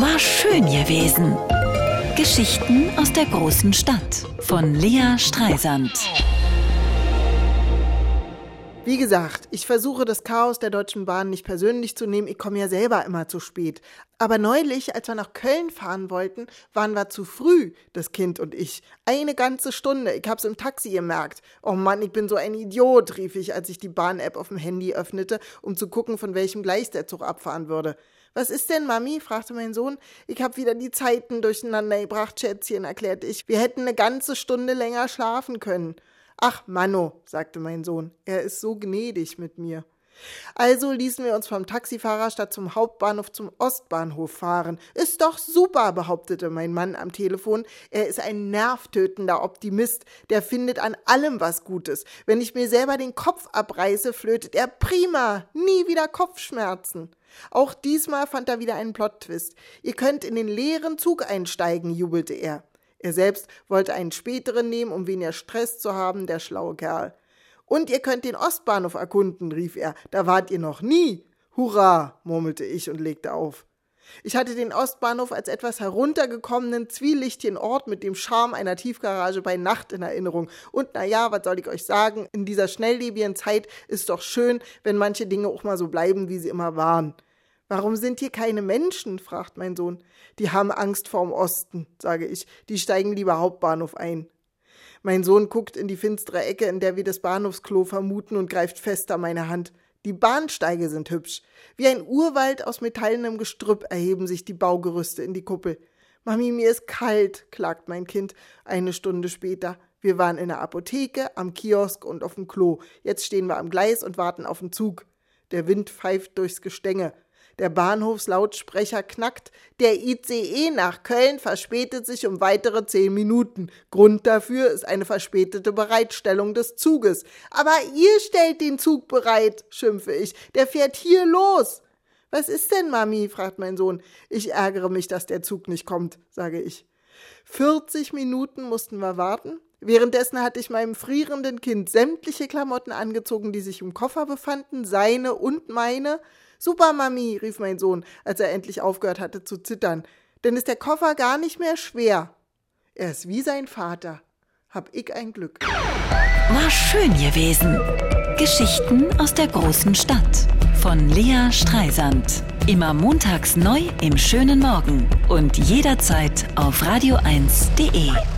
War schön gewesen. Geschichten aus der großen Stadt von Lea Streisand. Wie gesagt, ich versuche das Chaos der Deutschen Bahn nicht persönlich zu nehmen. Ich komme ja selber immer zu spät. Aber neulich, als wir nach Köln fahren wollten, waren wir zu früh, das Kind und ich. Eine ganze Stunde. Ich hab's im Taxi gemerkt. Oh Mann, ich bin so ein Idiot, rief ich, als ich die Bahn-App auf dem Handy öffnete, um zu gucken, von welchem Gleis der Zug abfahren würde. Was ist denn, Mami? fragte mein Sohn. Ich hab wieder die Zeiten durcheinander gebracht, Schätzchen, erklärte ich. Wir hätten eine ganze Stunde länger schlafen können. Ach, Manno, sagte mein Sohn, er ist so gnädig mit mir. Also ließen wir uns vom Taxifahrer statt zum Hauptbahnhof zum Ostbahnhof fahren. Ist doch super, behauptete mein Mann am Telefon. Er ist ein nervtötender Optimist, der findet an allem was Gutes. Wenn ich mir selber den Kopf abreiße, flötet er prima, nie wieder Kopfschmerzen. Auch diesmal fand er wieder einen Plot-Twist. Ihr könnt in den leeren Zug einsteigen, jubelte er. Er selbst wollte einen späteren nehmen, um weniger Stress zu haben, der schlaue Kerl. Und ihr könnt den Ostbahnhof erkunden, rief er. Da wart ihr noch nie. Hurra, murmelte ich und legte auf. Ich hatte den Ostbahnhof als etwas heruntergekommenen, zwielichtigen Ort mit dem Charme einer Tiefgarage bei Nacht in Erinnerung. Und na ja, was soll ich euch sagen? In dieser schnelllebigen Zeit ist doch schön, wenn manche Dinge auch mal so bleiben, wie sie immer waren. Warum sind hier keine Menschen? fragt mein Sohn. Die haben Angst vorm Osten, sage ich. Die steigen lieber Hauptbahnhof ein. Mein Sohn guckt in die finstere Ecke, in der wir das Bahnhofsklo vermuten und greift fest an meine Hand. Die Bahnsteige sind hübsch. Wie ein Urwald aus metallenem Gestrüpp erheben sich die Baugerüste in die Kuppel. Mami, mir ist kalt, klagt mein Kind eine Stunde später. Wir waren in der Apotheke, am Kiosk und auf dem Klo. Jetzt stehen wir am Gleis und warten auf den Zug. Der Wind pfeift durchs Gestänge. Der Bahnhofslautsprecher knackt. Der ICE nach Köln verspätet sich um weitere zehn Minuten. Grund dafür ist eine verspätete Bereitstellung des Zuges. Aber ihr stellt den Zug bereit, schimpfe ich. Der fährt hier los. Was ist denn, Mami? fragt mein Sohn. Ich ärgere mich, dass der Zug nicht kommt, sage ich. 40 Minuten mussten wir warten. Währenddessen hatte ich meinem frierenden Kind sämtliche Klamotten angezogen, die sich im Koffer befanden, seine und meine. Super, Mami, rief mein Sohn, als er endlich aufgehört hatte zu zittern. Denn ist der Koffer gar nicht mehr schwer. Er ist wie sein Vater. Hab ich ein Glück. War schön gewesen. Geschichten aus der großen Stadt. Von Lea Streisand. Immer montags neu im schönen Morgen. Und jederzeit auf radio1.de.